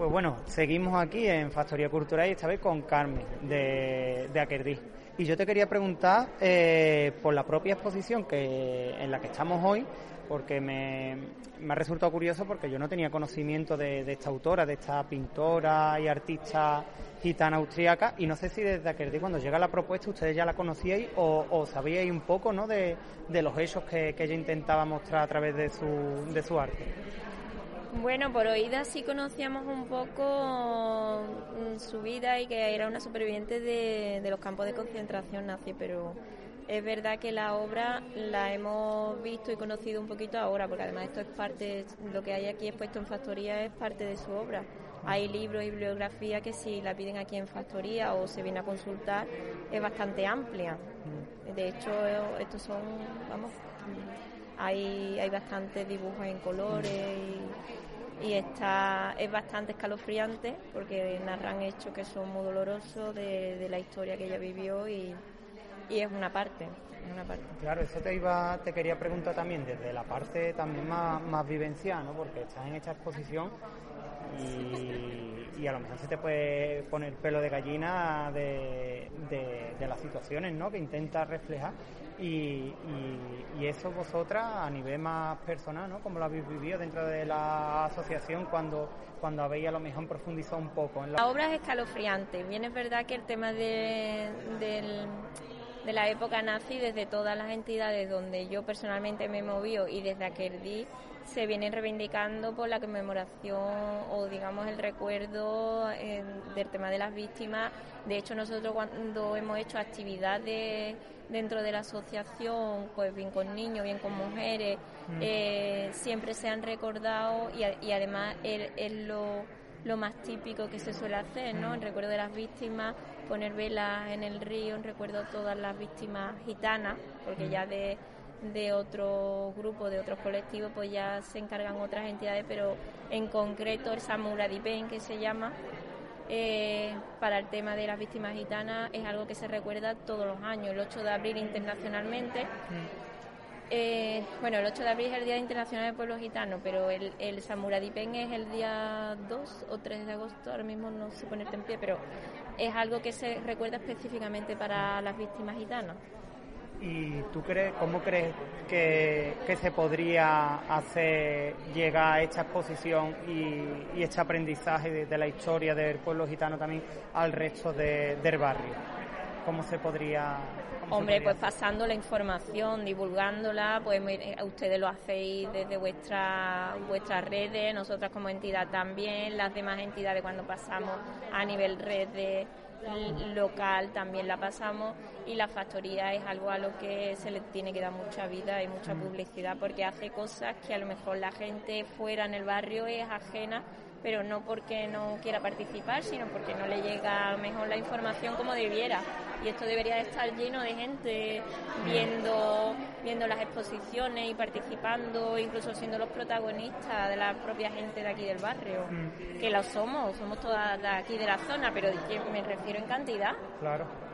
Pues bueno, seguimos aquí en Factoría Cultural y esta vez con Carmen de, de Aquerdí. Y yo te quería preguntar eh, por la propia exposición que en la que estamos hoy, porque me, ha resultado curioso porque yo no tenía conocimiento de, esta autora, de esta pintora y artista gitana austríaca, y no sé si desde Aquerdí cuando llega la propuesta ustedes ya la conocíais o, sabíais un poco ¿no? de, los hechos que, que, ella intentaba mostrar a través de su, de su arte. Bueno, por oídas sí conocíamos un poco mm, su vida y que era una superviviente de, los campos de concentración nazi, pero es verdad que la obra la hemos visto y conocido un poquito ahora, porque además esto es parte, lo que hay aquí expuesto en Factoría es parte de su obra. Hay libros y bibliografía que si la piden aquí en Factoría o se viene a consultar es bastante amplia. De hecho, estos son, vamos, hay, hay bastantes dibujos en colores y, está, es bastante escalofriante porque narran hechos que son muy dolorosos de, la historia que ella vivió y, es una parte. Una parte. Claro, eso te iba, te quería preguntar también desde la parte también más, más vivencial, ¿no? Porque estás en esta exposición y, a lo mejor se te puede poner pelo de gallina de, de, las situaciones ¿no? que intenta reflejar y, eso vosotras a nivel más personal, ¿no? como lo habéis vivido dentro de la asociación cuando, cuando habéis a lo mejor profundizado un poco. En la... obra es escalofriante, bien es verdad que el tema de, de la época nazi, desde todas las entidades donde yo personalmente me he movido y desde aquel día se vienen reivindicando por la conmemoración o digamos el recuerdo eh, del tema de las víctimas. De hecho, nosotros cuando hemos hecho actividades dentro de la asociación, pues bien con niños, bien con mujeres, mm. eh, siempre se han recordado y, además es, lo, lo, más típico que se suele hacer, ¿no? En recuerdo de las víctimas, poner velas en el río, en recuerdo a todas las víctimas gitanas, porque mm. ya de de otro grupo, de otros colectivos, pues ya se encargan otras entidades, pero en concreto el Samuradipen, que se llama, eh, para el tema de las víctimas gitanas, es algo que se recuerda todos los años, el 8 de abril internacionalmente. Mm. Eh, bueno, el 8 de abril es el Día Internacional del Pueblo Gitano, pero el, el Samuradipen es el día 2 o 3 de agosto, ahora mismo no sé ponerte en pie, pero es algo que se recuerda específicamente para las víctimas gitanas. ¿Y tú crees, cómo crees que, se podría hacer llegar esta exposición y, este aprendizaje de, la historia del pueblo gitano también al resto del barrio? ¿Cómo se podría...? Hombre, pues pasando la información, divulgándola, pues ustedes lo hacéis desde vuestra, vuestras redes, nosotras como entidad también, las demás entidades cuando pasamos a nivel red de local también la pasamos y la factoría es algo a lo que se le tiene que dar mucha vida y mucha mm. publicidad porque hace cosas que a lo mejor la gente fuera en el barrio es ajena pero no porque no quiera participar, sino porque no le llega mejor la información como debiera. Y esto debería de estar lleno de gente viendo, viendo las exposiciones y participando, incluso siendo los protagonistas de la propia gente de aquí del barrio, mm. que lo somos, somos todas de aquí de la zona, pero me refiero en cantidad. Claro.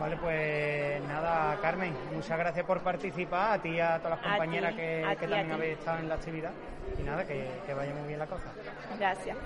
Vale, pues nada, Carmen, muchas gracias por participar, a ti y a todas las compañeras que, también habéis estado en la actividad y nada, que, que vaya muy bien la cosa. Gracias.